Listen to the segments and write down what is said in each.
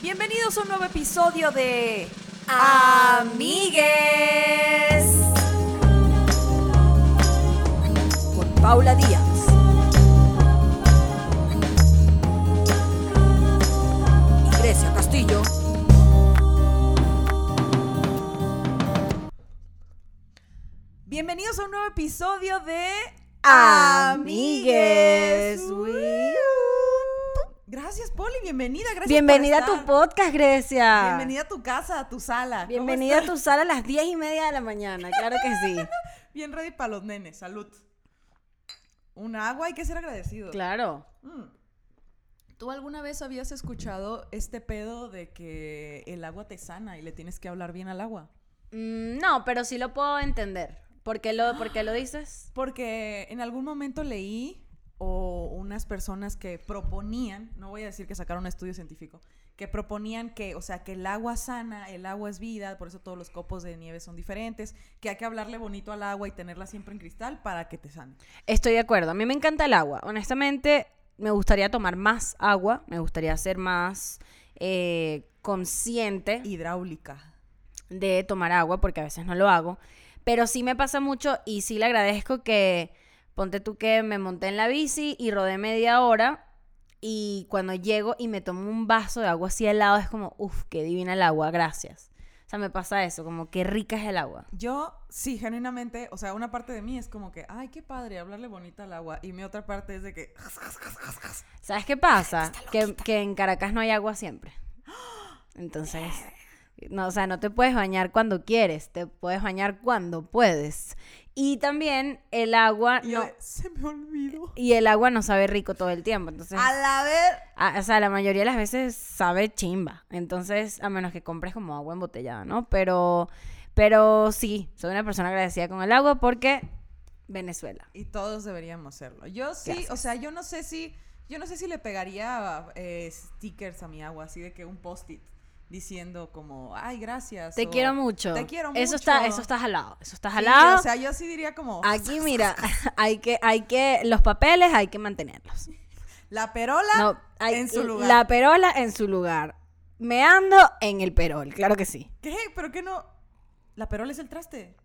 Bienvenidos a un nuevo episodio de Amigues con Paula Díaz. Y Grecia Castillo. Bienvenidos a un nuevo episodio de Amigues. Gracias, Poli. Bienvenida. Gracias Bienvenida a tu podcast, Grecia. Bienvenida a tu casa, a tu sala. ¿Cómo Bienvenida a tu sala a las diez y media de la mañana, claro que sí. Bien ready para los nenes. Salud. Un agua, hay que ser agradecido. Claro. Mm. ¿Tú alguna vez habías escuchado este pedo de que el agua te sana y le tienes que hablar bien al agua? Mm, no, pero sí lo puedo entender. ¿Por qué lo, por qué lo dices? Porque en algún momento leí o unas personas que proponían, no voy a decir que sacaron un estudio científico, que proponían que, o sea, que el agua sana, el agua es vida, por eso todos los copos de nieve son diferentes, que hay que hablarle bonito al agua y tenerla siempre en cristal para que te sane. Estoy de acuerdo. A mí me encanta el agua. Honestamente, me gustaría tomar más agua. Me gustaría ser más eh, consciente Hidráulica. de tomar agua, porque a veces no lo hago. Pero sí me pasa mucho y sí le agradezco que, ponte tú que me monté en la bici y rodé media hora y cuando llego y me tomo un vaso de agua así helado es como, uff, qué divina el agua, gracias. O sea, me pasa eso, como qué rica es el agua. Yo, sí, genuinamente, o sea, una parte de mí es como que, ay, qué padre, hablarle bonito al agua. Y mi otra parte es de que, ¿Sabes qué pasa? Que, que en Caracas no hay agua siempre. Entonces, no, o sea, no te puedes bañar cuando quieres, te puedes bañar cuando puedes. Y también el agua y no... se me olvidó. Y el agua no sabe rico todo el tiempo. Entonces, A la ver. a- o sea, la mayoría de las veces sabe chimba. Entonces, a menos que compres como agua embotellada, ¿no? Pero, pero sí, soy una persona agradecida con el agua porque Venezuela. Y todos deberíamos serlo. Yo sí, o sea, yo no sé si, yo no sé si le pegaría eh, stickers a mi agua, así de que un post-it diciendo como, ay, gracias. Te o, quiero mucho. Te quiero Eso mucho. está, eso está jalado. Eso está Sí, jalado. o sea, yo sí diría como, Aquí, mira, hay que, hay que, los papeles hay que mantenerlos. la perola No, hay, en su lugar. La perola en su lugar. Me ando en el perol, claro que sí. ¿Qué? ¿Pero qué no? La perola es el traste.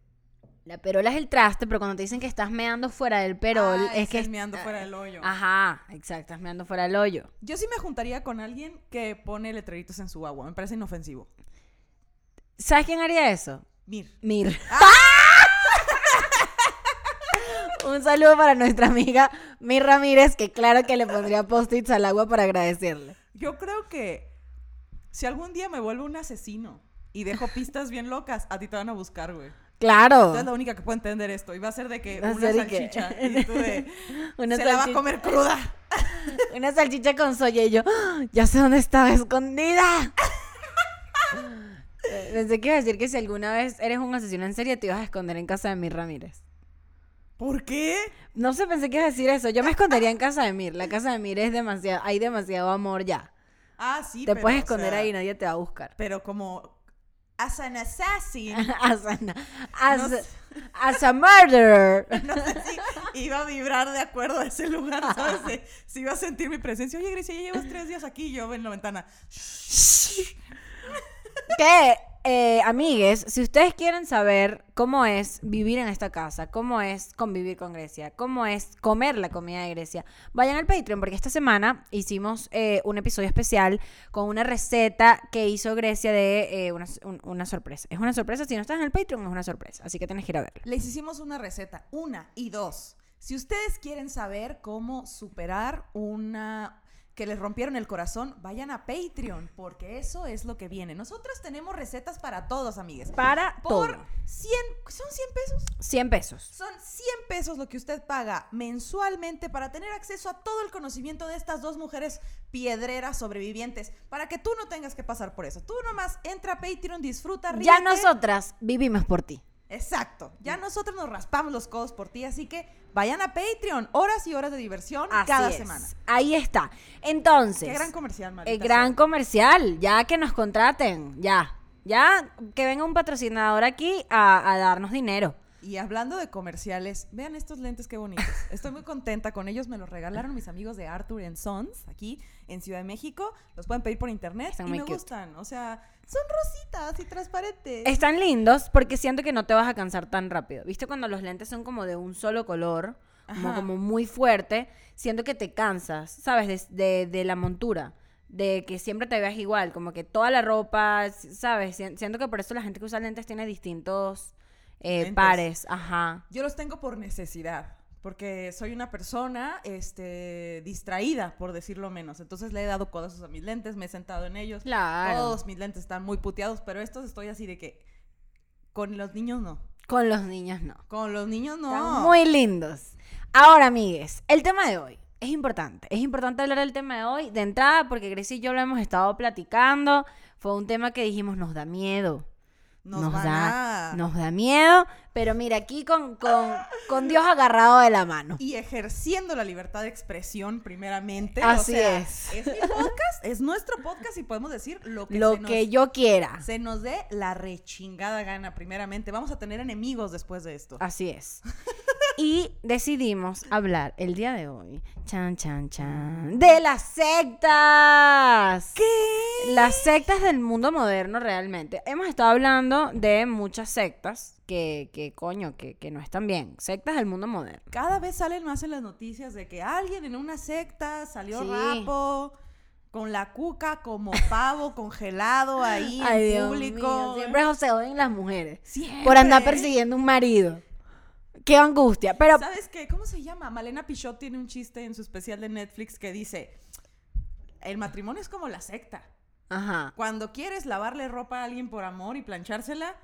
La perola es el traste, pero cuando te dicen que estás meando fuera del perol, Ah, es que el meando fuera del hoyo. Ajá, exacto, estás meando fuera del hoyo. Yo sí me juntaría con alguien que pone letreritos en su agua. Me parece inofensivo. ¿Sabes quién haría eso? Mir. Mir. Un saludo para nuestra amiga Mir Ramírez, que claro que le pondría post-its al agua para agradecerle. Yo creo que si algún día me vuelvo un asesino y dejo pistas bien locas, a ti te van a buscar, güey. Claro. Tú eres la única que puede entender esto. Y va a ser de que Va una que- salchicha y tú de... Una se la va a salchicha. comer cruda. Una salchicha con soya y yo, ¡Ah! ya sé dónde estaba escondida. Eh, Pensé que iba a decir que si alguna vez eres un asesino en serie te ibas a esconder en casa de Mir Ramírez. ¿Por qué? No sé, pensé que ibas a decir eso. Yo me escondería en casa de Mir. La casa de Mir es demasiado, hay demasiado amor ya. Ah, sí, te pero, puedes o esconder sea, ahí y nadie te va a buscar. Pero como... As an assassin. As, an- as, No as a murderer. No sé si iba a vibrar de acuerdo a ese lugar, ¿sabes? Si iba a sentir mi presencia. Oye, Grecia, ya llevas tres días aquí. Yo en la ventana. que, eh, amigues, si ustedes quieren saber cómo es vivir en esta casa, cómo es convivir con Grecia, cómo es comer la comida de Grecia, vayan al Patreon porque esta semana hicimos eh, un episodio especial con una receta que hizo Grecia de eh, una, un- una sorpresa. Es una sorpresa, si no estás en el Patreon es una sorpresa, así que tienes que ir a verla. Les hicimos una receta, una y dos. Si ustedes quieren saber cómo superar una que les rompieron el corazón, vayan a Patreon, porque eso es lo que viene. Nosotros tenemos recetas para todos, amigues. Para Por todo. 100, ¿son 100 pesos? 100 pesos. Son 100 pesos lo que usted paga mensualmente para tener acceso a todo el conocimiento de estas dos mujeres piedreras sobrevivientes, para que tú no tengas que pasar por eso. Tú nomás entra a Patreon, disfruta, Ya ríete. nosotras vivimos por ti. Exacto. Ya nosotros nos raspamos los codos por ti, así que vayan a Patreon. Horas y horas de diversión Así cada es. semana. Ahí está. Entonces. Qué gran comercial, Marita El gran comercial, ya que nos contraten, ya. Ya que venga un patrocinador aquí a, a darnos dinero. Y hablando de comerciales, vean estos lentes qué bonitos. Estoy muy contenta con ellos. Me los regalaron mis amigos de Arthur Sons aquí en Ciudad de México. Los pueden pedir por internet Están y me cute. gustan. O sea, son rositas y transparentes. Están lindos porque siento que no te vas a cansar tan rápido. ¿Viste cuando los lentes son como de un solo color? Como, como muy fuerte. Siento que te cansas, ¿sabes? De, de- de la montura. De que siempre te veas igual. Como que toda la ropa, ¿sabes? Sien- Siento que por eso la gente que usa lentes tiene distintos eh, pares. Ajá. Yo los tengo por necesidad. Porque soy una persona este, distraída, por decirlo menos. Entonces le he dado codazos a mis lentes, me he sentado en ellos. Claro. Todos mis lentes están muy puteados, pero estos estoy así de que con los niños no. Con los niños no. Con los niños no. Están muy lindos. Ahora, amigues, el tema de hoy es importante. Es importante hablar del tema de hoy de entrada porque Grecia y yo lo hemos estado platicando. Fue un tema que dijimos nos da miedo. Nos, van da, a... nos da miedo. Pero mira, aquí con, con, con Dios agarrado de la mano. Y ejerciendo la libertad de expresión primeramente. Así o sea, es. Es mi podcast, es nuestro podcast y podemos decir lo que, Lo se, que nos, yo quiera. se nos dé la rechingada gana primeramente. Vamos a tener enemigos después de esto. Así es. Y decidimos hablar el día de hoy, chan, chan, chan, de las sectas. ¿Qué? Las sectas del mundo moderno realmente. Hemos estado hablando de muchas sectas que, que coño, que, que no están bien. Sectas del mundo moderno. Cada vez salen más en las noticias de que alguien en una secta salió Sí. rapo con la cuca como pavo congelado ahí Ay, en público. siempre se odian las mujeres. Siempre. Por andar persiguiendo un marido. Qué angustia. Pero ¿Sabes qué? ¿Cómo se llama? Malena Pichot tiene un chiste en su especial de Netflix que dice, el matrimonio es como la secta. Ajá. Cuando quieres lavarle ropa a alguien por amor y planchársela,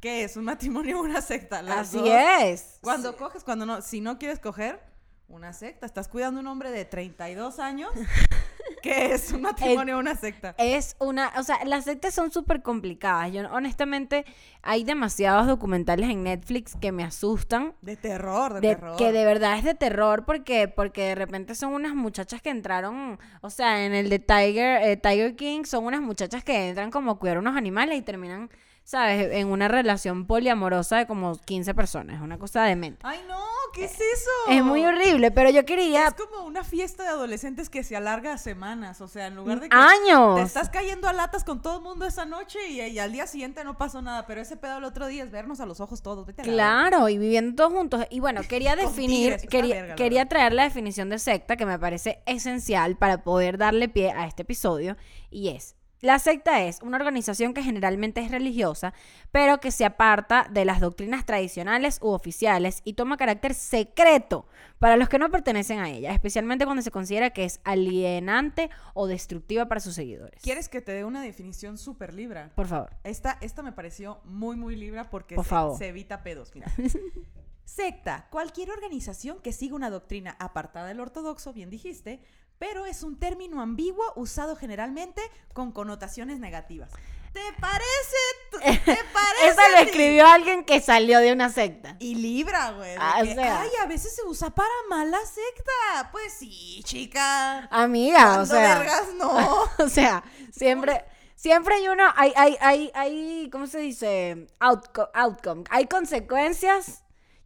¿qué es? ¿Un matrimonio o una secta? Las Así dos. es. Cuando coges, cuando no, si no quieres coger, una secta. Estás cuidando a un hombre de 32 años. ¿Qué es un matrimonio o una secta? Es una, o sea, las sectas son súper complicadas. Yo honestamente hay demasiados documentales en Netflix que me asustan. De terror, de, de- terror. que de verdad es de terror porque porque de repente son unas muchachas que entraron, o sea, en el de Tiger eh, Tiger King son unas muchachas que entran como a cuidar unos animales y terminan, sabes, en una relación poliamorosa de como 15 personas, una cosa demente. Ay, no, ¿qué es eso? Es muy horrible, pero yo quería Es como una fiesta de adolescentes que se alarga a semanas. O sea, en lugar de que años. te estás cayendo a latas con todo el mundo esa noche y, y al día siguiente no pasó nada. Pero ese pedo el otro día es vernos a los ojos todos. Vete a. Claro, y viviendo todos juntos. Y bueno, quería definir, tigres, quería, verga, quería verdad. traer la definición de secta que me parece esencial para poder darle pie a este episodio. Y es, la secta es una organización que generalmente es religiosa, pero que se aparta de las doctrinas tradicionales u oficiales y toma carácter secreto para los que no pertenecen a ella, especialmente cuando se considera que es alienante o destructiva para sus seguidores. ¿Quieres que te dé una definición súper libra? Por favor. Esta, esta me pareció muy, muy libra porque Por se, favor. se evita pedos. Mira. Secta, cualquier organización que siga una doctrina apartada del ortodoxo, bien dijiste, pero es un término ambiguo usado generalmente con connotaciones negativas. ¿Te parece? ¿Te parece? Eso lo escribió alguien que salió de una secta. Y libra, güey. Ah, o sea. Ay, a veces se usa para mala secta. Pues sí, chica. Amiga, o sea. vergas no. O sea, siempre, siempre hay uno, hay, hay, hay, hay, ¿cómo se dice? Outco- outcome. Hay consecuencias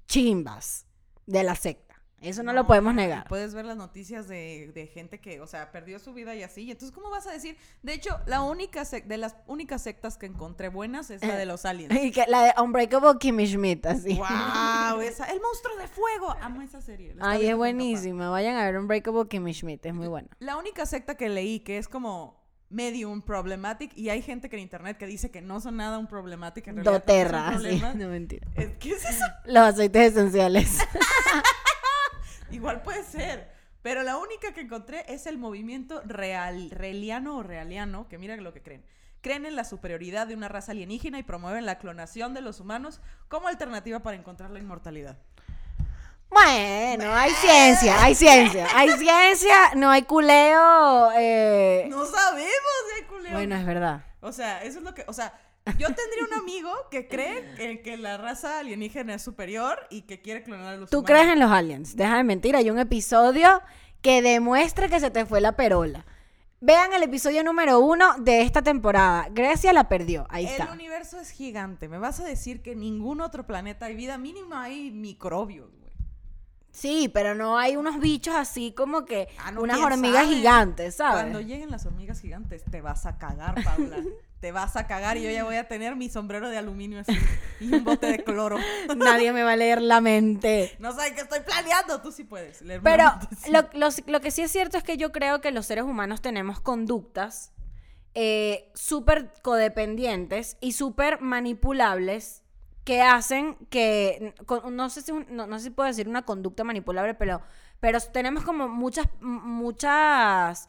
chimbas de la secta. Eso no, lo podemos negar. Puedes ver las noticias de, de gente que, o sea, perdió su vida y así. Y entonces, ¿cómo vas a decir? De hecho, la única sec- de las únicas sectas que encontré buenas es la de los aliens. Y que la de Unbreakable Kimmy Schmidt, así. ¡Wow! Esa, el monstruo de fuego. Amo esa serie. Ay, es papá. buenísima. Vayan a ver Unbreakable Kimmy Schmidt, es muy buena. La única secta que leí que es como medium problematic y hay gente que en internet que dice que no son nada un problematic en realidad Doterra, no sí. No, mentira. ¿Qué es eso? Los aceites esenciales. Igual puede ser. Pero la única que encontré es el movimiento real, reliano o realiano, que mira lo que creen. Creen en la superioridad de una raza alienígena y promueven la clonación de los humanos como alternativa para encontrar la inmortalidad. Bueno, hay ciencia, hay ciencia. Hay ciencia, no hay culeo. eh, No sabemos de culeo. Bueno, es verdad. O sea, eso es lo que. O sea, yo tendría un amigo que cree que, que la raza alienígena es superior y que quiere clonar a los ¿Tú humanos. crees en los aliens? Deja de mentir, hay un episodio que demuestra que se te fue la perola. Vean el episodio número uno de esta temporada. Grecia la perdió. Ahí El está. universo es gigante. Me vas a decir que en ningún otro planeta hay vida. Mínimo hay microbios, güey. Sí, pero no hay unos bichos así como que Ah, no, unas ¿quién hormigas sabe? gigantes, ¿sabes? Cuando lleguen las hormigas gigantes, te vas a cagar, Paula. te vas a cagar y yo ya voy a tener mi sombrero de aluminio así y un bote de cloro. Nadie me va a leer la mente. No sabes qué estoy planeando. Tú sí puedes. leerme Pero lo, lo- lo que sí es cierto es que yo creo que los seres humanos tenemos conductas eh, súper codependientes y súper manipulables que hacen que, no sé si, no, no sé si puedo decir una conducta manipulable, pero, pero tenemos como muchas, muchas,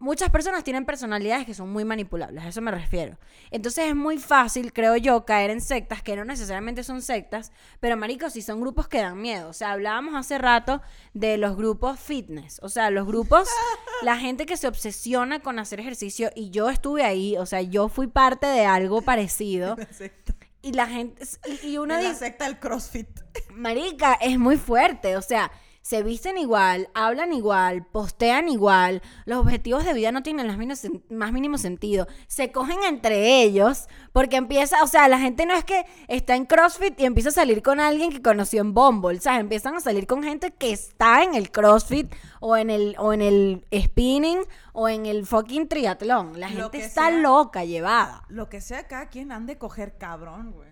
muchas personas tienen personalidades que son muy manipulables, a eso me refiero. Entonces es muy fácil, creo yo, caer en sectas que no necesariamente son sectas, pero maricos, sí son grupos que dan miedo. O sea, hablábamos hace rato de los grupos fitness, o sea, los grupos, la gente que se obsesiona con hacer ejercicio y yo estuve ahí, o sea, yo fui parte de algo parecido y la gente, y, la dice, secta del CrossFit. Marica, es muy fuerte. O sea, se visten igual, hablan igual, postean igual. Los objetivos de vida no tienen los más mínimo sentido. Se cogen entre ellos porque empieza, o sea, la gente no es que está en CrossFit y empieza a salir con alguien que conoció en Bumble. O sea, empiezan a salir con gente que está en el CrossFit o en el, o en el spinning o en el fucking triatlón. La gente está sea. loca, llevada. Lo que sea, cada quien han de coger cabrón, güey.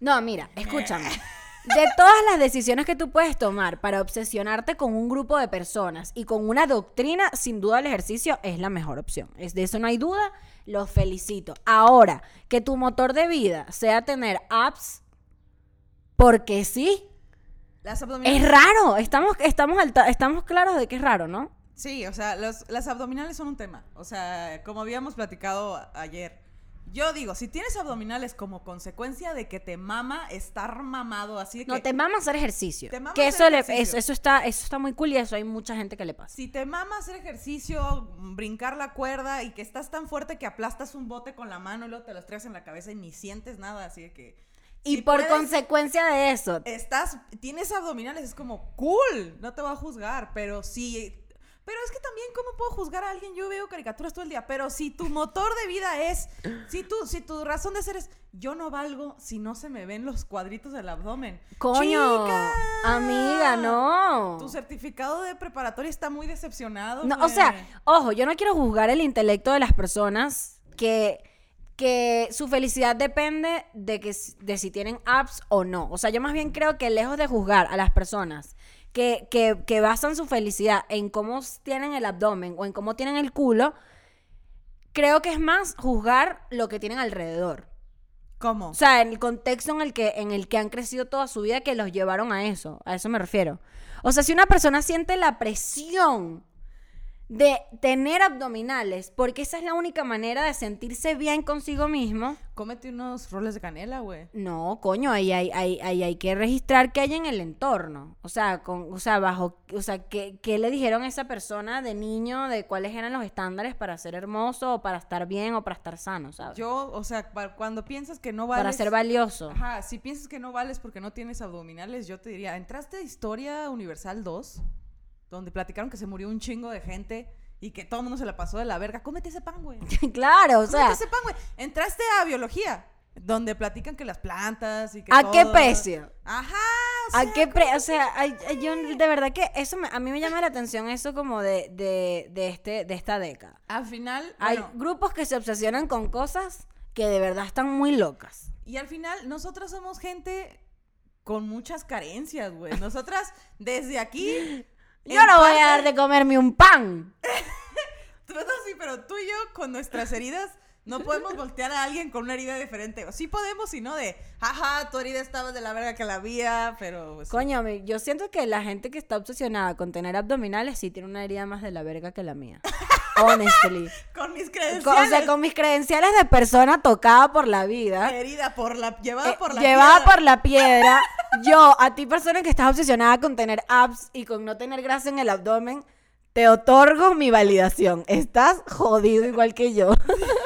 No, mira, escúchame. De todas las decisiones que tú puedes tomar para obsesionarte con un grupo de personas y con una doctrina, sin duda el ejercicio es la mejor opción. Es de eso no hay duda. Los felicito. Ahora, que tu motor de vida sea tener apps, porque sí, Las abdominales. es raro. Estamos, estamos, alta- estamos claros de que es raro, ¿no? Sí, o sea, los- las abdominales son un tema. O sea, como habíamos platicado ayer. Yo digo, si tienes abdominales como consecuencia de que te mama estar mamado así de que... No, te mama hacer ejercicio. Te mama que hacer eso, le- ejercicio. eso, eso está, eso está muy cool y eso hay mucha gente que le pasa. Si te mama hacer ejercicio, brincar la cuerda y que estás tan fuerte que aplastas un bote con la mano y luego te los traes en la cabeza y ni sientes nada, así de que... Y si por puedes, consecuencia de eso, Estás, tienes abdominales, es como, cool, no te va a juzgar, pero sí... Pero es que también, ¿cómo puedo juzgar a alguien? Yo veo caricaturas todo el día, pero si tu motor de vida es, si tu, si tu razón de ser es, yo no valgo si no se me ven los cuadritos del abdomen. Coño, ¡Chica! amiga, no. Tu certificado de preparatoria está muy decepcionado. No, o sea, ojo, yo no quiero juzgar el intelecto de las personas que, que su felicidad depende de, que, de si tienen apps o no. O sea, yo más bien creo que lejos de juzgar a las personas que, que, que basan su felicidad en cómo tienen el abdomen o en cómo tienen el culo, creo que es más juzgar lo que tienen alrededor. ¿Cómo? O sea, en el contexto en el que, en el que han crecido toda su vida que los llevaron a eso. A eso me refiero. O sea, si una persona siente la presión de tener abdominales, porque esa es la única manera de sentirse bien consigo mismo, Cómete unos roles de canela, güey. no, coño, ahí hay, ahí, ahí hay que registrar qué hay en el entorno. O sea, con, o sea, bajo, o sea, ¿qué, qué le dijeron a esa persona de niño de cuáles eran los estándares para ser hermoso o para estar bien o para estar sano, ¿sabes? Yo, o sea, cuando piensas que no vales... para ser valioso. Ajá, si piensas que no vales porque no tienes abdominales, yo te diría, ¿entraste a Historia Universal 2? Donde platicaron que se murió un chingo de gente y que todo el mundo se la pasó de la verga. Cómete ese pan, güey. claro, o sea, Cómete ese pan, güey. Entraste a Biología, donde platican que las plantas y que ¿a qué todo- precio? Ajá, o ¿A sea, qué pre o sea, yo de verdad que eso me- a mí me llama la atención eso como de, de, de este, de esta década. al final, Hay bueno, grupos que se obsesionan con cosas que de verdad están muy locas. y al final nosotras somos gente con muchas carencias, güey. Nosotras desde aquí... Yo no voy a dar de comerme un pan. No, sí, pero tú y yo con nuestras heridas no podemos voltear a alguien con una herida diferente. Sí podemos, y no de, jaja, tu herida estaba de la verga que la había, pero... pues, sí. Coño, yo siento que la gente que está obsesionada con tener abdominales sí tiene una herida más de la verga que la mía. Honestly. Con mis credenciales. o sea, con mis credenciales de persona tocada por la vida. Herida por la... Llevada Eh, por la llevada piedra. por la piedra. Yo, a ti persona que estás obsesionada con tener abs y con no tener grasa en el abdomen, te otorgo mi validación. Estás jodido igual que yo.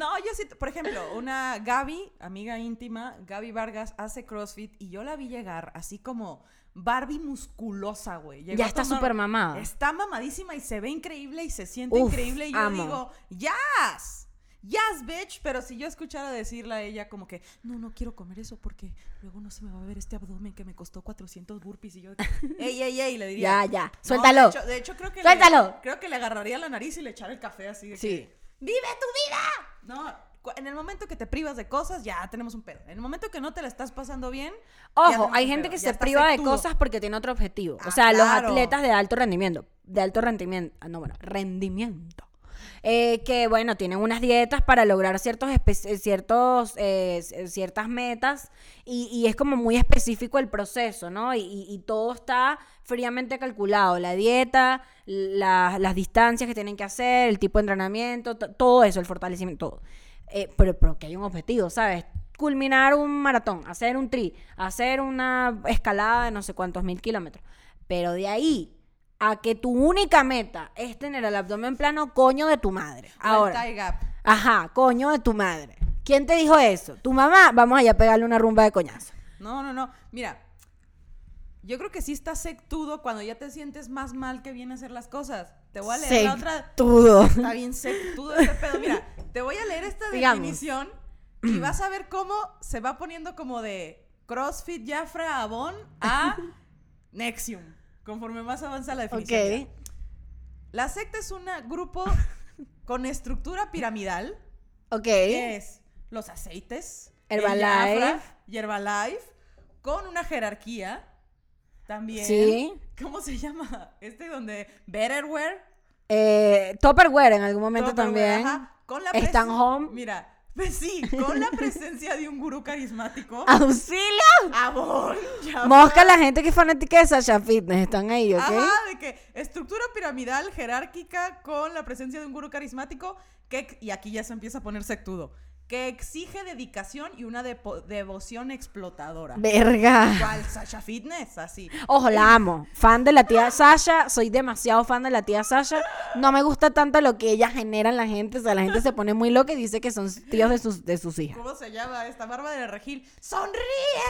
No, yo sí, por ejemplo, una Gaby, amiga íntima, Gaby Vargas, hace CrossFit y yo la vi llegar así como Barbie musculosa, güey. Llegó Ya está súper mamada. Está mamadísima y se ve increíble y se siente Uf, increíble. Y yo amo. digo, yes, yes, bitch. Pero si yo escuchara decirle a ella como que, no, no quiero comer eso porque luego no se me va a ver este abdomen que me costó 400 burpees. Y yo, ey, ey, ey, le diría. Ya, ya. "No, Suéltalo. de, hecho, de hecho, creo que Suéltalo. Le, creo que le agarraría la nariz y le echara el café así de Sí. que, ¡Vive tu vida! No, en el momento que te privas de cosas, ya tenemos un pedo. En el momento que no te la estás pasando bien. Ojo, hay gente pedo, que ya se priva de cosas porque tiene otro objetivo. o Ah, sea, los atletas de alto rendimiento, de alto rendimiento, ah, no, bueno, rendimiento. Eh, que bueno, tienen unas dietas para lograr ciertos, eh, ciertos eh, ciertas metas y, y es como muy específico el proceso, ¿no? Y, y- todo está fríamente calculado, la dieta, la- las distancias que tienen que hacer, el tipo de entrenamiento, todo eso, el fortalecimiento, todo. Eh, pero, pero que hay un objetivo, ¿sabes? Culminar un maratón, hacer un tri, hacer una escalada de no sé cuántos mil kilómetros. Pero de ahí a que tu única meta es tener el abdomen plano, coño de tu madre. Ahora, gap. ajá, coño de tu madre. ¿Quién te dijo eso? ¿Tu mamá? Vamos allá a pegarle una rumba de coñazo. No, no, no. Mira, yo creo que sí estás sectudo cuando ya te sientes más mal que viene a hacer las cosas. Te voy a leer la otra. Todo. Está bien sectudo ese pedo. Mira, te voy a leer esta definición y vas a ver cómo se va poniendo como de CrossFit Jafra Avon a Nexium. Conforme más avanza la definición. La secta es un grupo con estructura piramidal. Ok. que es los aceites, el Herbalife. Jafra y Herbalife, con una jerarquía también. Sí. ¿Cómo se llama? Este donde Betterware. Eh, Tupperware en algún momento también. ajá, con la presen- Home. Mira, pues sí, con la presencia de un gurú carismático. ¡Auxilio! Jafra. Mosca la gente que es fanática de Sasha Fitness. Están ahí, ¿ok? Ajá, de que estructura piramidal jerárquica con la presencia de un gurú carismático que, y aquí ya se empieza a poner sectudo, que exige dedicación y una depo- devoción explotadora. Verga. Igual Sasha Fitness, así. Ojo, la amo. Fan de la tía Sasha. Soy demasiado fan de la tía Sasha. No me gusta tanto lo que ella genera en la gente. O sea, la gente se pone muy loca y dice que son tíos de sus, de sus hijas. ¿Cómo se llama esta barba de Regil? ¡Sonríe!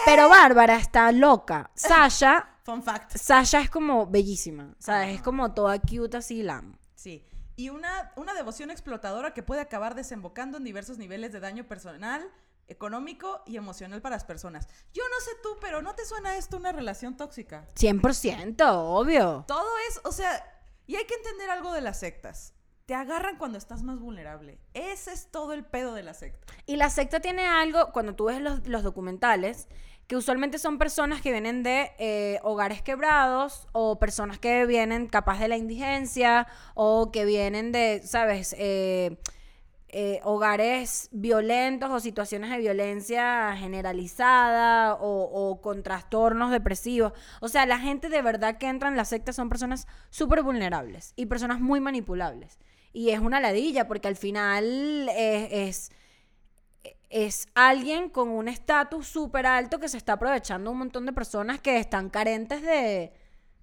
Pero Bárbara está loca. Sasha, Fun fact. Sasha es como bellísima. ¿Sabes? Es como toda cute así, la amo. Sí. Y una, una devoción explotadora que puede acabar desembocando en diversos niveles de daño personal, económico y emocional para las personas. Yo no sé tú, pero ¿no te suena esto una relación tóxica? 100%, obvio. Todo es, o sea, y hay que entender algo de las sectas. Te agarran cuando estás más vulnerable. Ese es todo el pedo de la secta. Y la secta tiene algo, cuando tú ves los, los documentales, que usualmente son personas que vienen de eh, hogares quebrados o personas que vienen capaz de la indigencia o que vienen de, ¿sabes? Eh, eh, hogares violentos o situaciones de violencia generalizada o, con trastornos depresivos. O sea, la gente de verdad que entra en la secta son personas súper vulnerables y personas muy manipulables. Y es una ladilla porque al final es, es alguien con un estatus súper alto que se está aprovechando un montón de personas que están carentes de,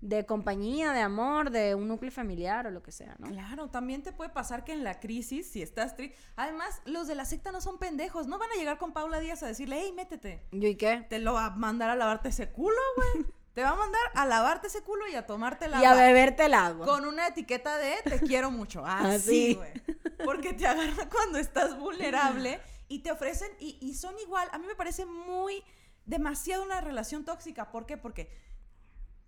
de compañía, de amor, de un núcleo familiar o lo que sea, ¿no? Claro, también te puede pasar que en la crisis, si estás triste. Además, los de la secta no son pendejos. No van a llegar con Paula Díaz a decirle, hey, métete. ¿Yo y qué? Te lo va a mandar a lavarte ese culo, güey. te va a mandar a lavarte ese culo y a tomarte la Y a beberte el agua. Con una etiqueta de te quiero mucho. Así. Así, güey. Porque te agarran cuando estás vulnerable y te ofrecen, y, y son igual. A mí me parece muy, demasiado una relación tóxica. ¿Por qué? Porque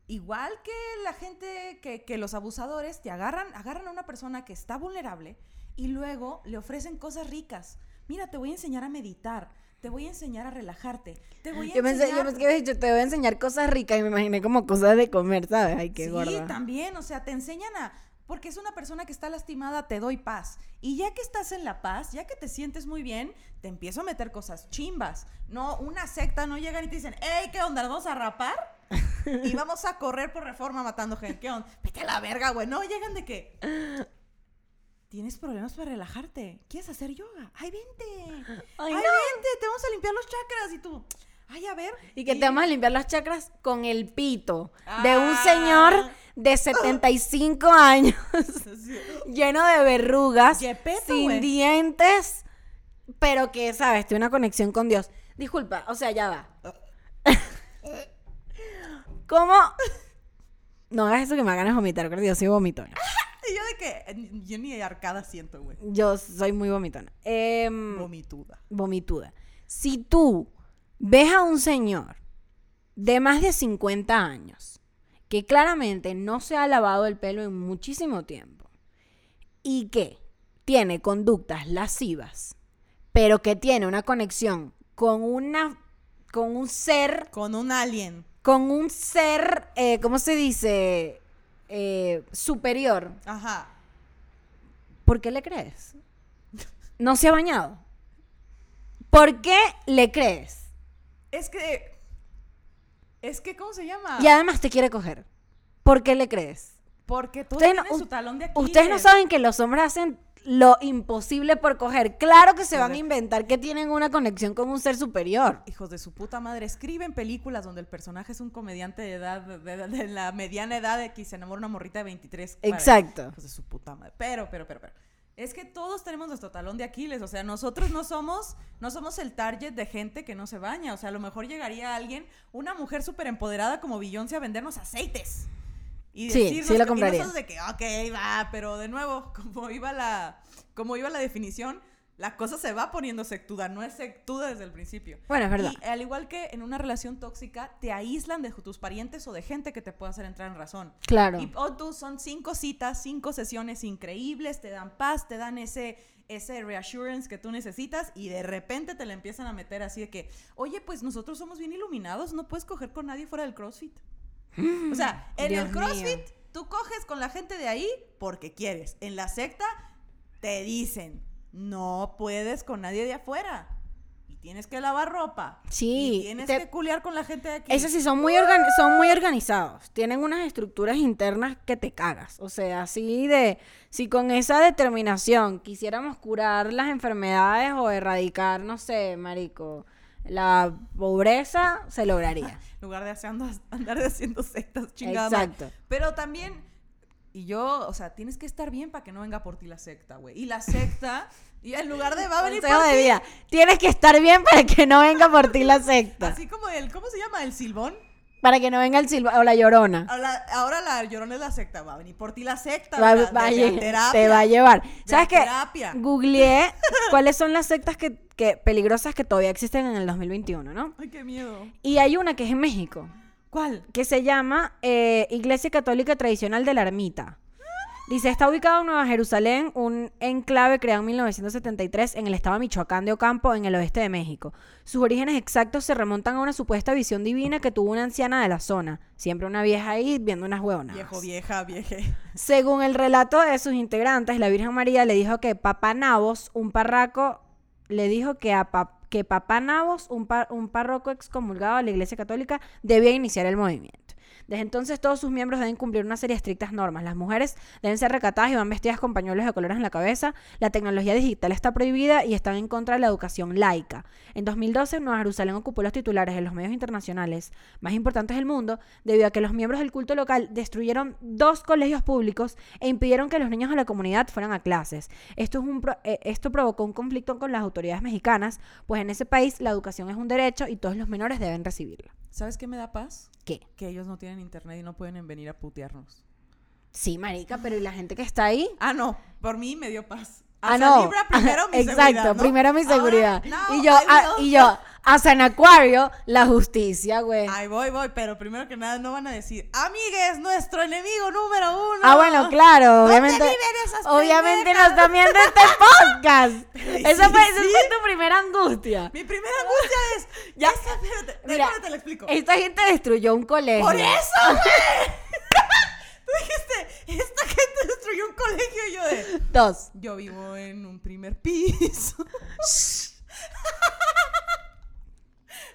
igual que la gente, que, que los abusadores te agarran, agarran a una persona que está vulnerable y luego le ofrecen cosas ricas. Mira, te voy a enseñar a meditar. Te voy a enseñar a relajarte. Te voy a Yo pensé, yo enseñar... pensé que habías dicho, te voy a enseñar cosas ricas y me imaginé como cosas de comer, ¿sabes? Ay, qué sí, gorda. también, o sea, te enseñan a... Porque es una persona que está lastimada, te doy paz. Y ya que estás en la paz, ya que te sientes muy bien, te empiezo a meter cosas chimbas. No, una secta no llegan y te dicen, hey, ¿qué onda? ¿Nos vamos a rapar? y vamos a correr por reforma matando gente. ¿Qué onda? Vete a la verga, güey. No, llegan de que... Tienes problemas para relajarte. ¿Quieres hacer yoga? ¡Ay, vente! ¡Ay, Ay, no. vente! Te vamos a limpiar los chakras. Y tú, ¡ay, a ver! Y que te vamos a limpiar las chakras con el pito de un Ah. señor de 75 años, lleno de verrugas, Yepeto, sin dientes, pero que, ¿sabes? Tiene una conexión con Dios. Disculpa, o sea, ya va. ¿Cómo? No hagas eso que me hagan vomitar, porque yo soy vomitona. Y yo de que yo ni arcada siento, güey. Yo soy muy vomitona. Em, Vomituda. vomituda. Si tú ves a un señor de más de 50 años que claramente no se ha lavado el pelo en muchísimo tiempo y que tiene conductas lascivas, pero que tiene una conexión con una con un ser Con un alien. con un ser eh, ¿cómo se dice? Eh, superior. Ajá. ¿Por qué le crees? No se ha bañado. ¿Por qué le crees? Es que. Es que, ¿cómo se llama? Y además te quiere coger. ¿Por qué le crees? Porque todo Ustedes tiene no- su talón de. Ustedes no saben que los hombres hacen lo imposible por coger. Claro que se van a inventar que tienen una conexión con un ser superior. Hijos de su puta madre, escriben películas donde el personaje es un comediante de edad, de, de- de la mediana edad de que se enamora una morrita de 23. Vale, Exacto. Hijos de su puta madre. Pero, pero, pero, pero. Es que todos tenemos nuestro talón de Aquiles. O sea, nosotros no somos, no somos el target de gente que no se baña. O sea, a lo mejor llegaría alguien, una mujer súper empoderada como Beyoncé a vendernos aceites. Y Sí, decirnos sí lo compraría. de que, ok, va, pero de nuevo, como iba la, como iba la definición, la cosa se va poniendo sectuda, no es sectuda desde el principio. Bueno, es verdad. Y al igual que en una relación tóxica, te aíslan de tus parientes o de gente que te pueda hacer entrar en razón. Claro. Y o tú son cinco citas, cinco sesiones increíbles, te dan paz, te dan ese, ese reassurance que tú necesitas y de repente te le empiezan a meter así de que, oye, pues nosotros somos bien iluminados, no puedes coger con nadie fuera del CrossFit. O sea, en Dios el CrossFit mío. tú coges con la gente de ahí porque quieres. En la secta te dicen, no puedes con nadie de afuera. Y tienes que lavar ropa. Sí, Y tienes te- que culiar con la gente de aquí. Esos sí son muy, organi- son muy organizados. Tienen unas estructuras internas que te cagas. O sea, así de. Si con esa determinación quisiéramos curar las enfermedades o erradicar, no sé, marico, la pobreza, se lograría. En lugar de haciendo, andar haciendo sectas chingadas. Exacto. Pero también, y yo, o sea, tienes que estar bien para que no venga por ti la secta, güey. Y la secta, y en lugar de va a venir por de ti, vida. Tienes que estar bien para que no venga por ti la secta. así como el, ¿cómo se llama? El silbón. Para que no venga el silba o la llorona. Ahora, ahora la llorona es la secta, va a venir por ti la secta. Va- ¿verdad? va De- de terapia. te va a llevar. ¿Sabes qué? Googleé cuáles son las sectas que, que peligrosas que todavía existen en el 2021, ¿no? Ay, qué miedo. Y hay una que es en México, ¿Cuál? que se llama eh, Iglesia Católica Tradicional de la Ermita. Dice, está ubicado en Nueva Jerusalén, un enclave creado en 1973 en el estado de Michoacán de Ocampo, en el oeste de México. Sus orígenes exactos se remontan a una supuesta visión divina que tuvo una anciana de la zona. Siempre una vieja ahí viendo unas huevonas. Viejo, vieja, vieje. Según el relato de sus integrantes, la Virgen María le dijo que Papá Nabos, un parraco, le dijo que a pa- que Papá Nabos, un, par- un párroco excomulgado de la Iglesia Católica, debía iniciar el movimiento. Desde entonces todos sus miembros deben cumplir una serie de estrictas normas. Las mujeres deben ser recatadas y van vestidas con pañuelos de colores en la cabeza. La tecnología digital está prohibida y están en contra de la educación laica. En 2012, Nueva Jerusalén ocupó los titulares de los medios internacionales más importantes del mundo debido a que los miembros del culto local destruyeron dos colegios públicos e impidieron que los niños de la comunidad fueran a clases. Esto, es un pro- eh, esto provocó un conflicto con las autoridades mexicanas, pues en ese país la educación es un derecho y todos los menores deben recibirla. ¿Sabes qué me da paz? ¿Qué? Que ellos no tienen internet y no pueden venir a putearnos. Sí, marica, pero ¿y la gente que está ahí? Ah, no, por mí me dio paz. Ah, no. Libra primero mi Exacto, seguridad, ¿no? primero mi Ahora, seguridad. no, y yo, will. y yo, a San Acuario, la justicia, güey. Ahí voy, voy, pero primero que nada no van a decir, amigues, nuestro enemigo número uno. Ah, bueno, claro, ¿Dónde obviamente. viven esas Obviamente nos están viendo este podcast. Sí, esa, fue, esa fue tu primera angustia. Mi primera angustia es, ya espérate, Mira, déjame te lo explico. Esta gente destruyó un colegio. ¡Por eso, güey! Dijiste, esta gente destruyó un colegio y yo de, Dos. yo vivo en un primer piso.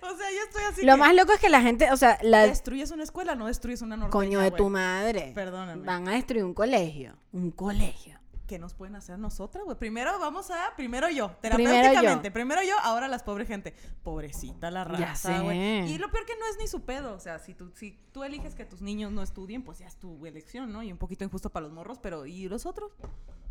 o sea, yo estoy así Lo que, más loco es que la gente, o sea, la destruyes una escuela, no destruyes una norteña, coño de tu madre. Perdóname. Van a destruir un colegio. Un colegio. ¿Qué nos pueden hacer nosotras, güey? Primero vamos a, primero yo, Primero terapéuticamente. Primero yo, ahora las pobres gente. Pobrecita la raza, güey. Y lo peor que no es ni su pedo. O sea, si tú, si tú eliges que tus niños no estudien, pues ya es tu elección, ¿no? Y un poquito injusto para los morros, pero ¿y los otros?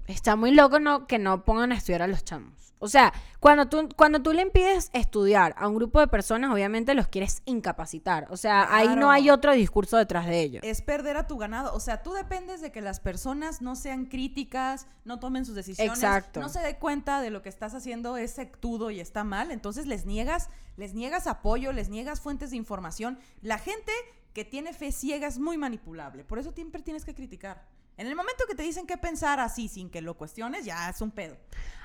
Está muy loco no, que no pongan a estudiar a los chamos. O sea, cuando tú, cuando tú le impides estudiar a un grupo de personas, obviamente los quieres incapacitar. O sea, ahí no Claro. hay otro discurso detrás de ello. Es perder a tu ganado. O sea, tú dependes de que las personas no sean críticas, no tomen sus decisiones, Exacto. no se dé cuenta de lo que estás haciendo es sectudo y está mal. Entonces les niegas, les niegas apoyo, les niegas fuentes de información. La gente que tiene fe ciega es muy manipulable. Por eso siempre tienes que criticar. En el momento que te dicen qué pensar así sin que lo cuestiones, ya es un pedo.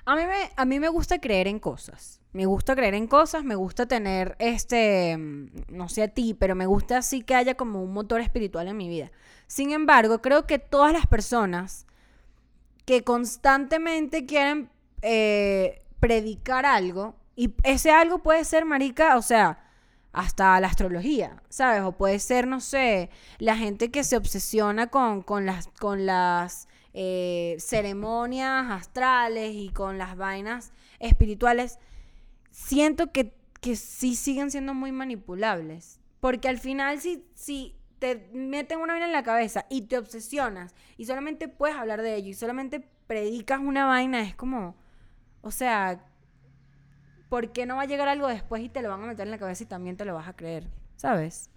A mí, me, a mí me gusta creer en cosas. Me gusta creer en cosas, me gusta tener este, mm, no sé a ti, pero me gusta así que haya como un motor espiritual en mi vida. Sin embargo, creo que todas las personas que constantemente quieren eh, predicar algo, y ese algo puede ser, marica, o sea, hasta la astrología, ¿sabes? O puede ser, no sé, la gente que se obsesiona con, con las, con las eh, ceremonias astrales y con las vainas espirituales. Siento que, que sí siguen siendo muy manipulables. Porque al final, si, si te meten una vaina en la cabeza y te obsesionas y solamente puedes hablar de ello y solamente predicas una vaina, es como, o sea, ¿por qué no va a llegar algo después y te lo van a meter en la cabeza y también te lo vas a creer? ¿Sabes?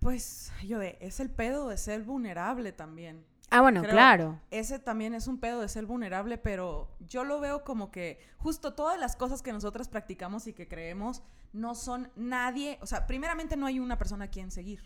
Pues, yo de, es el pedo de ser vulnerable también. Ah, bueno, Creo- claro. Ese también es un pedo de ser vulnerable, pero yo lo veo como que justo todas las cosas que nosotras practicamos y que creemos no son nadie, o sea, primeramente no hay una persona a quien seguir.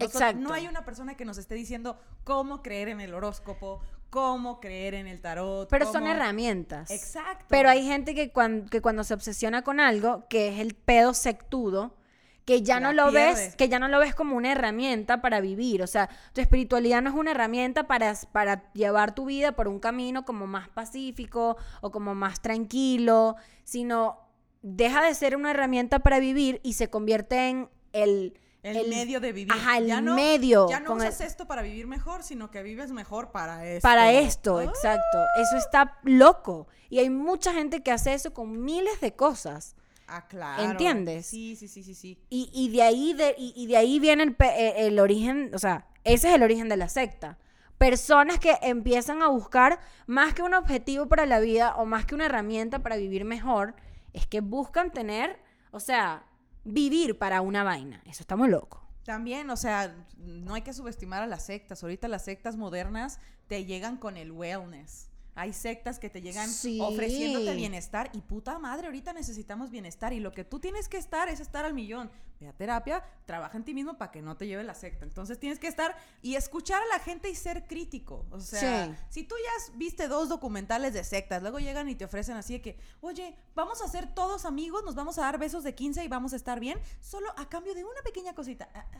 Nosotros- Exacto. No hay una persona que nos esté diciendo cómo creer en el horóscopo, cómo creer en el tarot. Pero son herramientas. Exacto. Pero hay gente que, cuan- que cuando se obsesiona con algo, que es el pedo sectudo, que ya La no lo ves, que ya no lo ves como una herramienta para vivir. O sea, tu espiritualidad no es una herramienta para, para llevar tu vida por un camino como más pacífico o como más tranquilo, sino deja de ser una herramienta para vivir y se convierte en el, el, medio de vivir. Ajá, el Ya no- medio. Ya no el- usas esto para vivir mejor, sino que vives mejor para esto. Para esto, Ah. exacto. Eso está loco. Y hay mucha gente que hace eso con miles de cosas. Ah, claro. ¿Entiendes? Sí, sí, sí, sí, sí. Y, y de ahí de, y, y de ahí viene el, eh, el origen, o sea, ese es el origen de la secta. Personas que empiezan a buscar más que un objetivo para la vida o más que una herramienta para vivir mejor, es que buscan tener, o sea, vivir para una vaina. Eso está muy loco. También, o sea, no hay que subestimar a las sectas. Ahorita las sectas modernas te llegan con el wellness. Hay sectas que te llegan Sí. ofreciéndote bienestar y puta madre, ahorita necesitamos bienestar y lo que tú tienes que estar es estar al millón. Ve a terapia, trabaja en ti mismo para que no te lleve la secta. Entonces tienes que estar y escuchar a la gente y ser crítico. O sea, Sí. si tú ya viste dos documentales de sectas, luego llegan y te ofrecen así de que, oye, vamos a ser todos amigos, nos vamos a dar besos de 15 y vamos a estar bien, solo a cambio de una pequeña cosita. Ah, ah,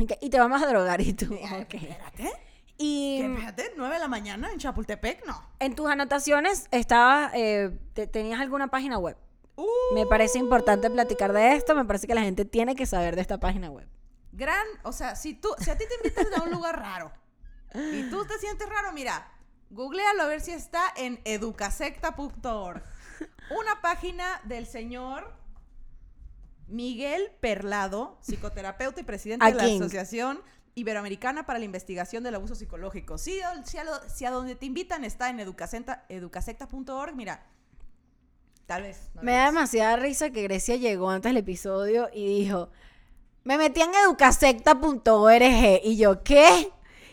Ok, Y te vamos a drogar y tú. Ah. Espérate. Y ¿Qué, espérate, 9 de la mañana en Chapultepec, no. en tus anotaciones estabas, eh, te- tenías alguna página web. Uh, Me parece importante platicar de esto, me parece que la gente tiene que saber de esta página web. gran, o sea, si tú, si a ti te invitan a un lugar raro y tú te sientes raro, mira, googlealo a ver si está en educasecta.org. Una página del señor Miguel Perlado, psicoterapeuta y presidente A de la king. Asociación Iberoamericana para la Investigación del Abuso Psicológico. Si, si, a, lo- si a donde te invitan está en educasecta- educasecta.org, mira, tal vez. no Me da ves. demasiada risa que Grecia llegó antes del episodio y dijo, me metí en educasecta.org y yo, ¿qué?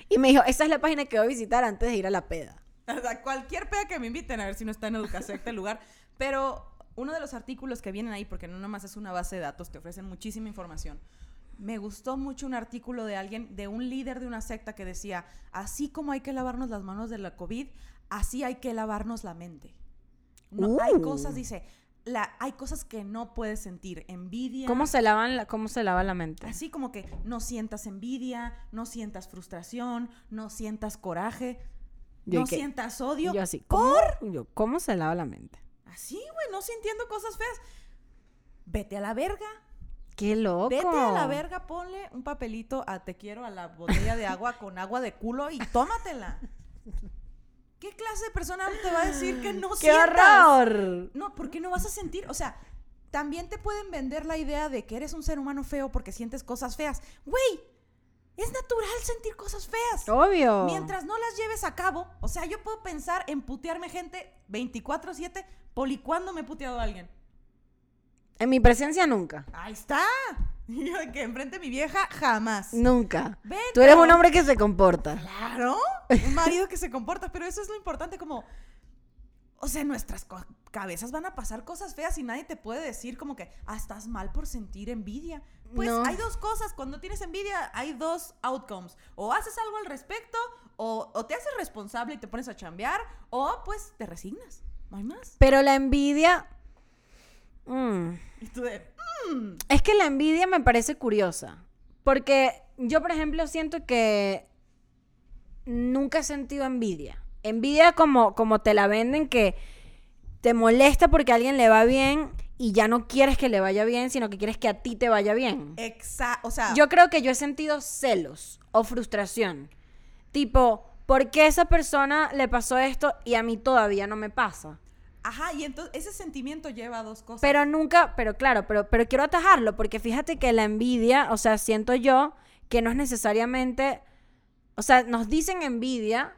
Y me dijo, esa es la página que voy a visitar antes de ir a la peda. O sea, cualquier peda que me inviten a ver si no está en Educasecta el lugar. Pero uno de los artículos que vienen ahí, porque no nomás es una base de datos, te ofrecen muchísima información. Me gustó mucho un artículo de alguien, de un líder de una secta que decía, así como hay que lavarnos las manos de la COVID, así hay que lavarnos la mente. No, Hay Uh. cosas, dice, la, hay cosas que no puedes sentir, envidia. ¿Cómo se, lavan la, ¿Cómo se lava la mente? Así como que no sientas envidia, no sientas frustración, no sientas coraje, Yo, no sientas odio. Yo así, ¿cómo? Yo, ¿cómo se lava la mente? Así, güey, no sintiendo cosas feas. Vete a la verga. ¡Qué loco! Vete a la verga, ponle un papelito a te quiero a la botella de agua con agua de culo y tómatela. ¿Qué clase de persona te va a decir que no ¡Qué sientas? horror! No, ¿por qué no vas a sentir? O sea, también te pueden vender la idea de que eres un ser humano feo porque sientes cosas feas. Güey, Es natural sentir cosas feas. Obvio. Mientras no las lleves a cabo, o sea, yo puedo pensar en putearme gente 24/7, poli, ¿cuándo me he puteado a alguien? En mi presencia nunca. Ahí está. Y yo que enfrente de mi vieja, jamás. Nunca. Vete. Tú eres un hombre que se comporta. Claro, un marido que se comporta, pero eso es lo importante, como, o sea, en nuestras cabezas van a pasar cosas feas y nadie te puede decir como que, ah, estás mal por sentir envidia. Pues No. hay dos cosas, cuando tienes envidia hay dos outcomes, o haces algo al respecto, o, o te haces responsable y te pones a chambear, o pues te resignas, no hay más. Pero la envidia... mm, Y tú de, "Mm". Es que la envidia me parece curiosa. Porque yo, por ejemplo, siento que nunca he sentido envidia. Envidia como, como te la venden que te molesta porque a alguien le va bien y ya no quieres que le vaya bien, sino que quieres que a ti te vaya bien. Exa o sea, Yo creo que yo he sentido celos o frustración. Tipo, ¿por qué a esa persona le pasó esto y a mí todavía no me pasa? Ajá, y entonces ese sentimiento lleva a dos cosas. Pero nunca, pero claro, pero, pero quiero atajarlo, porque fíjate que la envidia, o sea, siento yo que no es necesariamente, o sea, nos dicen envidia,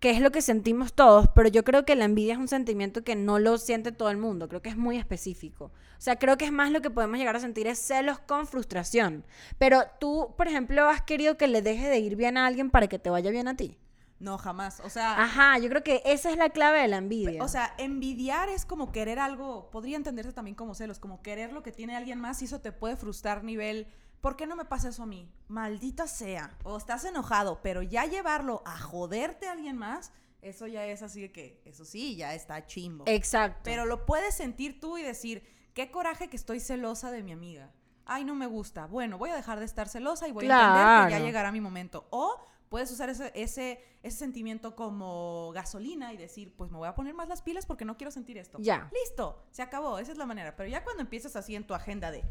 que es lo que sentimos todos, pero yo creo que la envidia es un sentimiento que no lo siente todo el mundo, creo que es muy específico. O sea, creo que es más lo que podemos llegar a sentir es celos con frustración. Pero tú, por ejemplo, has querido que le deje de ir bien a alguien para que te vaya bien a ti. No, jamás, o sea... Ajá, yo creo que esa es la clave de la envidia. O sea, envidiar es como querer algo, podría entenderse también como celos, como querer lo que tiene alguien más y eso te puede frustrar nivel, ¿por qué no me pasa eso a mí? Maldita sea. O estás enojado, pero ya llevarlo a joderte a alguien más, eso ya es así de que, eso sí, ya está chimbo. Exacto. Pero lo puedes sentir tú y decir, qué coraje que estoy celosa de mi amiga. Ay, no me gusta. Bueno, voy a dejar de estar celosa y voy a entender que ya llegará mi momento. O puedes usar ese, ese, ese sentimiento como gasolina y decir, pues me voy a poner más las pilas porque no quiero sentir esto. Ya. Listo, se acabó, esa es la manera. Pero ya cuando empiezas así en tu agenda de,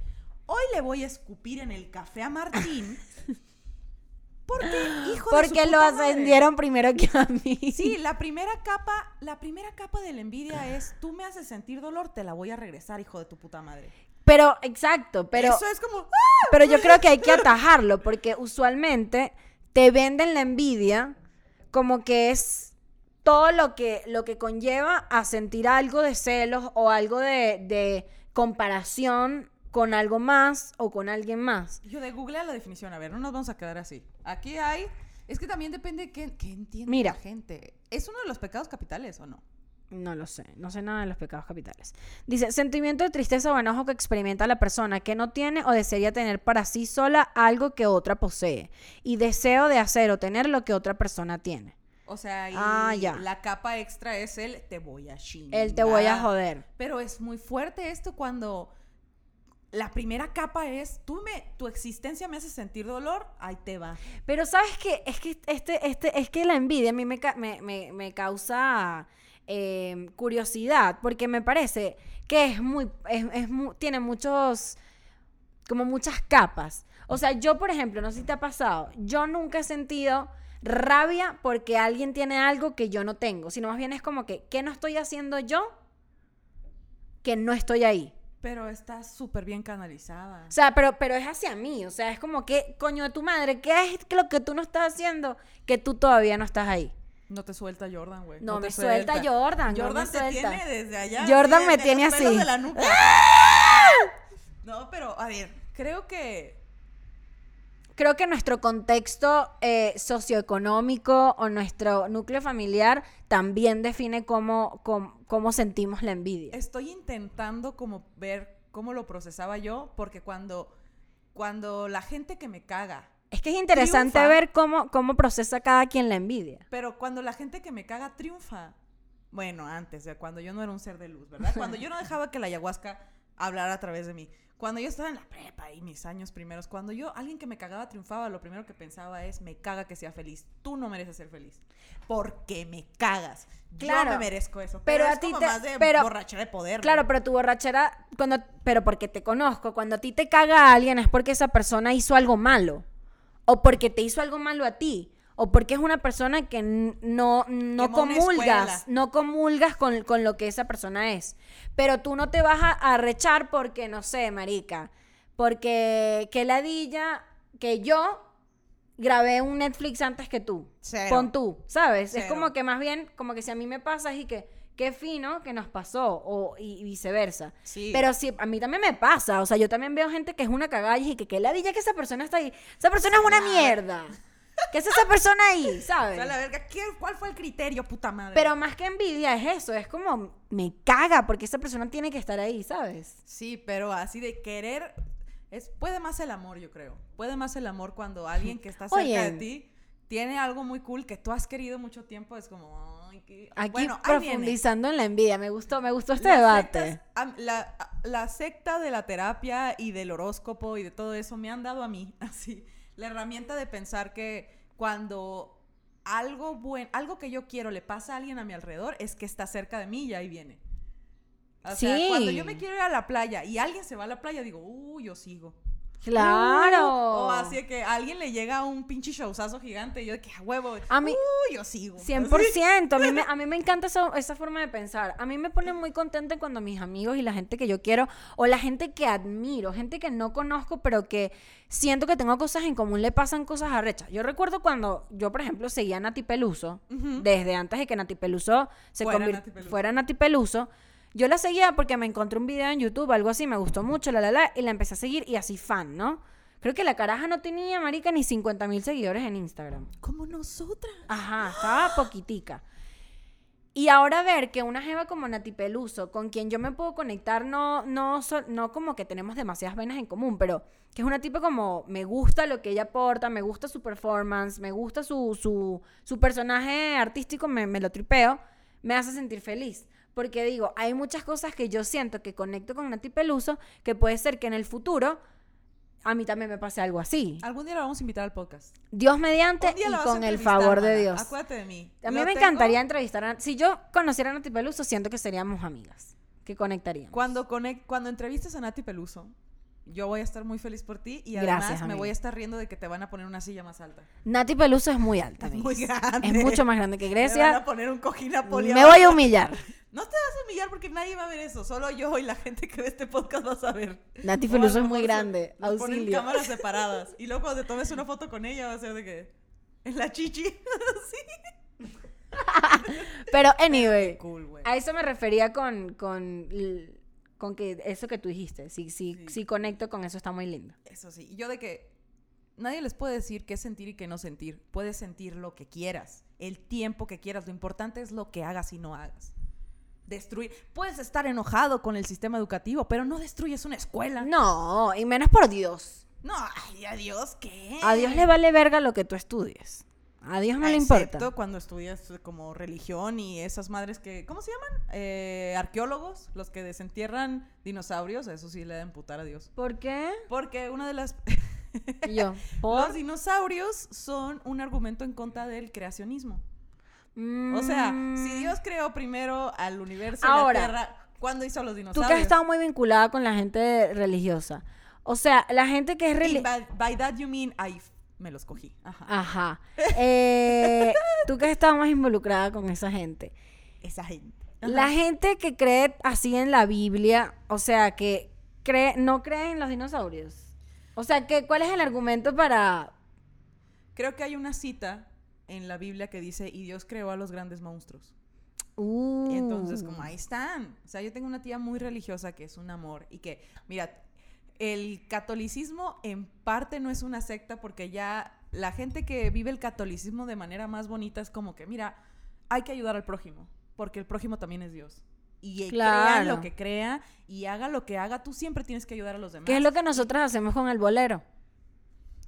hoy le voy a escupir en el café a Martín, porque, hijo de su Porque lo madre. ascendieron primero que a mí. Sí, la primera capa, la primera capa de la envidia es, tú me haces sentir dolor, te la voy a regresar, hijo de tu puta madre. Pero, exacto, pero, Eso es como, ¡ah! pero yo creo que hay que atajarlo, porque usualmente te venden la envidia como que es todo lo que, lo que conlleva a sentir algo de celos o algo de, de comparación con algo más o con alguien más. Yo de googlea la definición, a ver, no nos vamos a quedar así. Aquí hay, es que también depende de qué, qué entiende Mira. la gente. ¿Es uno de los pecados capitales o no? No lo sé, no sé nada de los pecados capitales. Dice, sentimiento de tristeza o enojo que experimenta la persona que no tiene o desearía tener para sí sola algo que otra posee y deseo de hacer o tener lo que otra persona tiene. O sea, y Ah, ya. la capa extra es el te voy a chingar. El te voy a joder. Pero es muy fuerte esto cuando la primera capa es, tú me, tu existencia me hace sentir dolor, ahí te va. Pero sabes qué? es que este, este, es que la envidia a mí me, ca- me, me- me causa eh, curiosidad, porque me parece que es muy, es, tiene muchos, como muchas capas. O sea, yo, por ejemplo, no sé si te ha pasado, yo nunca he sentido rabia porque alguien tiene algo que yo no tengo, sino más bien es como que, ¿qué no estoy haciendo yo? Que no estoy ahí. Pero está súper bien canalizada. O sea, pero, pero es hacia mí. O sea, es como que, coño de tu madre, ¿qué es lo que tú no estás haciendo que tú todavía no estás ahí? No te suelta Jordan, güey. No, me suelta Jordan, no Jordan me te suelta. tiene desde allá. Jordan me tiene los así. de la nuca. No, pero a ver, creo que Creo que nuestro contexto eh, socioeconómico o nuestro núcleo familiar también define cómo, cómo, cómo sentimos la envidia. estoy intentando como ver cómo lo procesaba yo, porque cuando, cuando la gente que me caga, Es que es interesante Triunfa. ver cómo, cómo procesa cada quien la envidia. pero cuando la gente que me caga triunfa, bueno, antes, de cuando yo no era un ser de luz, ¿verdad? Cuando yo no dejaba que la ayahuasca hablara a través de mí. Cuando yo estaba en la prepa y mis años primeros, cuando yo, alguien que me cagaba triunfaba, lo primero que pensaba es, me caga que sea feliz. Tú no mereces ser feliz. Porque me cagas. Claro. Yo me merezco eso. Pero Pero, a es ti como te- más de pero- borrachera de poder. Claro, ¿no? pero tu borrachera, cuando, pero porque te conozco, cuando a ti te caga a alguien es porque esa persona hizo algo malo. O porque te hizo algo malo a ti. O porque es una persona que no, no comulgas, no comulgas con, con lo que esa persona es. Pero tú no te vas a, a rechar porque, no sé, marica, porque que ladilla, que yo, grabé un Netflix antes que tú. Cero. Pon tú, ¿sabes? Es como que más bien, como que si a mí me pasa y que, qué fino que nos pasó, o y, y viceversa. Sí. Pero sí, a mí también me pasa, o sea, yo también veo gente que es una cagalla y que qué ladilla que esa persona está ahí. Esa persona es una mierda. ¿Qué es esa persona ahí, O sabes? sea, la verga, ¿qué- ¿cuál fue el criterio, puta madre? Pero más que envidia es eso, es como me caga porque esa persona tiene que estar ahí, ¿sabes? Sí, pero así de querer. Es, puede más el amor, yo creo. Puede más el amor cuando alguien que está cerca Oye. de ti tiene algo muy cool que tú has querido mucho tiempo. Es como. Ay, qué... Aquí bueno, profundizando en la envidia, me gustó, me gustó este Las debate. sectas, la, la secta de la terapia y del horóscopo y de todo eso me han dado a mí, así, la herramienta de pensar que cuando algo bueno, algo que yo quiero le pasa a alguien a mi alrededor, es que está cerca de mí y ahí viene. O sea, Sí. cuando yo me quiero ir a la playa y alguien se va a la playa, digo, uy, yo sigo. Claro. O así de que a alguien le llega un pinche showzazo gigante y yo de que a huevo, A mí- yo sigo. 100%. A mí me, a mí me encanta eso- esa forma de pensar. A mí me pone muy contenta cuando mis amigos y la gente que yo quiero, o la gente que admiro, gente que no conozco, pero que siento que tengo cosas en común, le pasan cosas arrechas. Yo recuerdo cuando yo, por ejemplo, seguía a Nati Peluso, desde antes de que Nati Peluso se Fuera Nati Peluso. fuera Nati Peluso. Yo la seguía porque me encontré un video en YouTube, algo así, me gustó mucho, la, la, la, y la empecé a seguir y así fan, ¿no? Creo que la caraja no tenía, marica, ni 50 mil seguidores en Instagram. Como nosotras. Ajá, estaba poquitica. Y ahora ver que una jeva como Nati Peluso, con quien yo me puedo conectar, no, no, so- no como que tenemos demasiadas vainas en común, pero que es una tipo como, me gusta lo que ella aporta, me gusta su performance, me gusta su, su, su personaje artístico, me, me lo tripeo, me hace sentir feliz. Porque digo, hay muchas cosas que yo siento que conecto con Nati Peluso, que puede ser que en el futuro a mí también me pase algo así. Algún día la vamos a invitar al podcast. Dios mediante y con el favor de. Dios. Acuérdate de mí. A mí Lo me tengo- encantaría entrevistar a... Si yo conociera a Nati Peluso, siento que seríamos amigas. Que conectaríamos. Cuando, conec- cuando entrevistes a Nati Peluso, yo voy a estar muy feliz por ti y Gracias, además me voy a estar riendo de que te van a poner una silla más alta. Nati Peluso es muy alta, Es muy grande. Es mucho más grande que Me van Grecia. a poner un cojín a Me voy a humillar. No te vas a humillar porque nadie va a ver eso. Solo yo y la gente que ve este podcast va a saber. Nati Peluso es muy mejor se- grande. nos ponen Auxilio. cámaras separadas. Y luego cuando te tomes una foto con ella va a ser de que... En la chichi. sí. Pero, anyway. Cool. A eso me refería con, con, con que eso que tú dijiste. Si, si, Sí. si conecto con eso, está muy lindo. Eso sí. Y yo de que nadie les puede decir qué sentir y qué no sentir. Puedes sentir lo que quieras, el tiempo que quieras. Lo importante es lo que hagas y no hagas. Destruir. Puedes estar enojado con el sistema educativo, pero no destruyes una escuela. No, y menos por Dios. No, ay, adiós, ¿qué? A Dios le vale verga lo que tú estudies. A Dios no le Excepto importa. cuando estudias como religión y esas madres que, ¿cómo se llaman? Eh, arqueólogos, los que desentierran dinosaurios, eso sí le da emputar a Dios. ¿Por qué? Porque una de las... Yo, ¿por? Los dinosaurios son un argumento en contra del creacionismo. O sea, si Mm. Dios creó primero al universo y Ahora, la Tierra, ¿cuándo hizo a los Tú dinosaurios? que has estado muy vinculada con la gente religiosa. O sea, la gente que es religiosa. by, by that you mean, I me los cogí. Ajá. Ajá. Eh, tú que has estado más involucrada con esa gente. Esa gente. La gente que cree así en la Biblia, o sea, que cree, no cree en los dinosaurios. O sea, que, ¿cuál es el argumento para...? Creo que hay una cita en la Biblia que dice, y Dios creó a los grandes monstruos. Uh, Y entonces, como ahí están. O sea, yo tengo una tía muy religiosa que es un amor y que, mira, el catolicismo en parte no es una secta porque ya la gente que vive el catolicismo de manera más bonita es como que, mira, hay que ayudar al prójimo, porque el prójimo también es Dios. Y eh, crea Claro. lo que crea y haga lo que haga, tú siempre tienes que ayudar a los demás. ¿Qué es lo que nosotras hacemos con el bolero?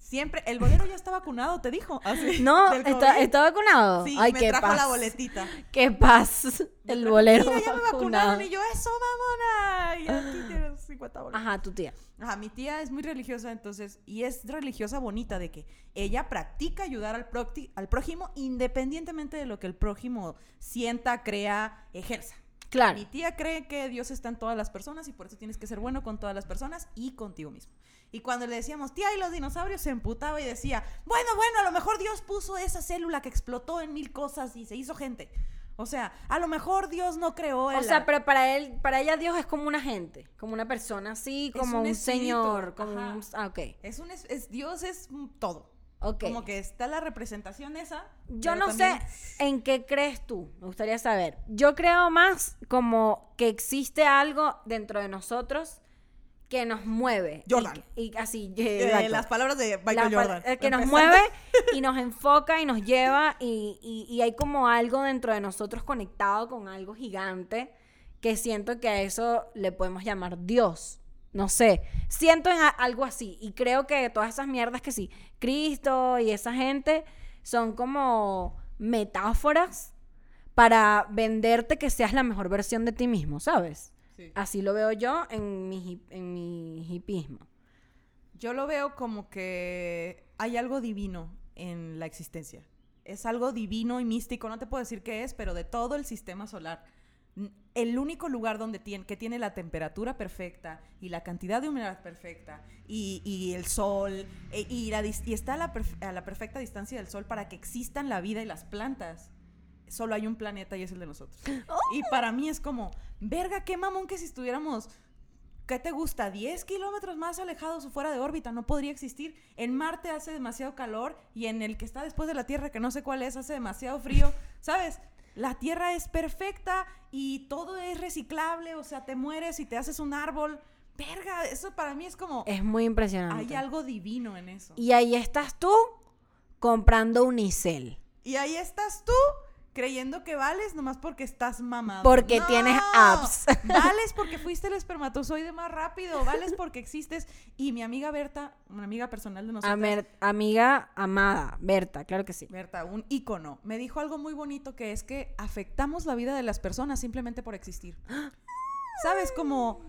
Siempre, el bolero ya está vacunado, te dijo. Así, No, está, vacunado. Sí, Ay, me qué trajo paz. la boletita. Qué paz. El bolero Mira, ya me vacunado. vacunaron y yo, eso, mamona. Y aquí tienes 50 boletos. Ajá, tu tía. Ajá, mi tía es muy religiosa, entonces, y es religiosa bonita de que ella practica ayudar al, al prójimo independientemente de lo que el prójimo sienta, crea, ejerza. Claro. Mi tía cree que Dios está en todas las personas y por eso tienes que ser bueno con todas las personas y contigo mismo. Y cuando le decíamos, tía, y los dinosaurios, se emputaba y decía, bueno, bueno, a lo mejor Dios puso esa célula que explotó en mil cosas y se hizo gente. O sea, a lo mejor Dios no creó O el- sea, pero para él, para ella Dios es como una gente, como una persona así, Es como un un, espíritu, señor, como ajá. un... Ah, ok. Es un es, es- Dios es todo. Ok. Como que está la representación esa. Yo no también- sé en qué crees tú, me gustaría saber. Yo creo más como que existe algo dentro de nosotros que nos mueve. y Jordan. Y, así, Eh, exacto. las palabras de Michael La Jordan. el que nos mueve y nos enfoca y nos lleva y, y- y hay como algo dentro de nosotros conectado con algo gigante que siento que a eso le podemos llamar Dios. No sé, siento en a- algo así y creo que todas esas mierdas que sí, Cristo y esa gente son como metáforas para venderte que seas la mejor versión de ti mismo, ¿sabes? Sí. Así lo veo yo en mi, en mi hipismo. Yo lo veo como que hay algo divino en la existencia. Es algo divino y místico, no te puedo decir qué es, pero de todo el sistema solar. El único lugar donde tiene, que tiene la temperatura perfecta y la cantidad de humedad perfecta y, y el sol e- y, la y está a la, a la perfecta distancia del sol para que existan la vida y las plantas. Solo hay un planeta y es el de nosotros. Y para mí es como, verga, qué mamón que si estuviéramos ¿Qué te gusta? ¿10 kilómetros más alejados o fuera de órbita? No podría existir. En Marte hace demasiado calor y en el que está después de la Tierra, que no sé cuál es, hace demasiado frío. ¿Sabes? La Tierra es perfecta y todo es reciclable. O sea, te mueres y te haces un árbol. Verga, eso para mí es como... Es muy impresionante. Hay algo divino en eso. Y ahí estás tú comprando unicel. Y ahí estás tú creyendo que vales nomás porque estás mamado. Porque tienes abs. Vales porque fuiste el espermatozoide más rápido. Vales porque existes. Y mi amiga Berta, una amiga personal de nosotros, amiga amada, Berta, claro que sí. Berta, un ícono, me dijo algo muy bonito que es que afectamos la vida de las personas simplemente por existir. ¿Sabes? Como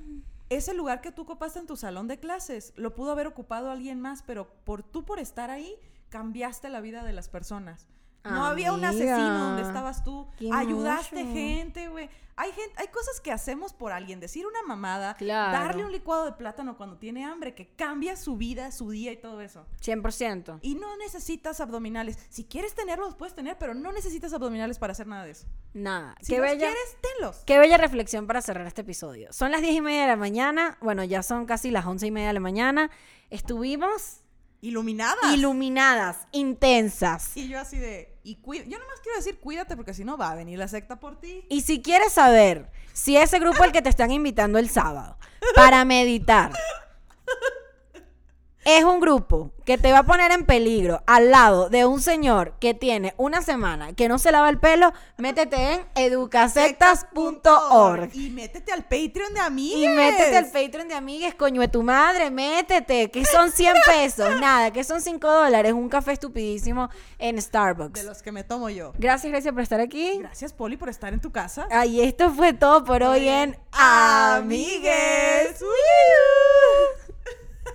ese lugar que tú ocupaste en tu salón de clases, lo pudo haber ocupado alguien más, pero por tú por estar ahí, cambiaste la vida de las personas. No había un asesino donde estabas tú. Ayudaste mucho. gente, güey. Hay gente, hay cosas que hacemos por alguien. Decir una mamada, Claro. darle un licuado de plátano cuando tiene hambre, que cambia su vida, su día y todo eso. 100%. Y no necesitas abdominales. Si quieres tenerlos, los puedes tener, pero no necesitas abdominales para hacer nada de eso. Nada. Si qué los bella. quieres, tenlos. Qué bella reflexión para cerrar este episodio. Son las diez y media de la mañana. Bueno, ya son casi las once y media de la mañana. Estuvimos Iluminadas. iluminadas, intensas. y yo así de... Y cuida, yo nomás quiero decir, cuídate porque si no va a venir la secta por ti. Y si quieres saber si ese grupo al que te están invitando el sábado para meditar es un grupo que te va a poner en peligro al lado de un señor que tiene una semana que no se lava el pelo, métete en educasectas.org. Y métete al Patreon de amigos. Y métete al Patreon de amigues, coño de tu madre, métete, que son 100 pesos, nada, que son 5 dólares, un café estupidísimo en Starbucks. De los que me tomo yo. Gracias, gracias por estar aquí. Gracias, Poli, por estar en tu casa. Ay, esto fue todo por hoy en Amigues. Amigues.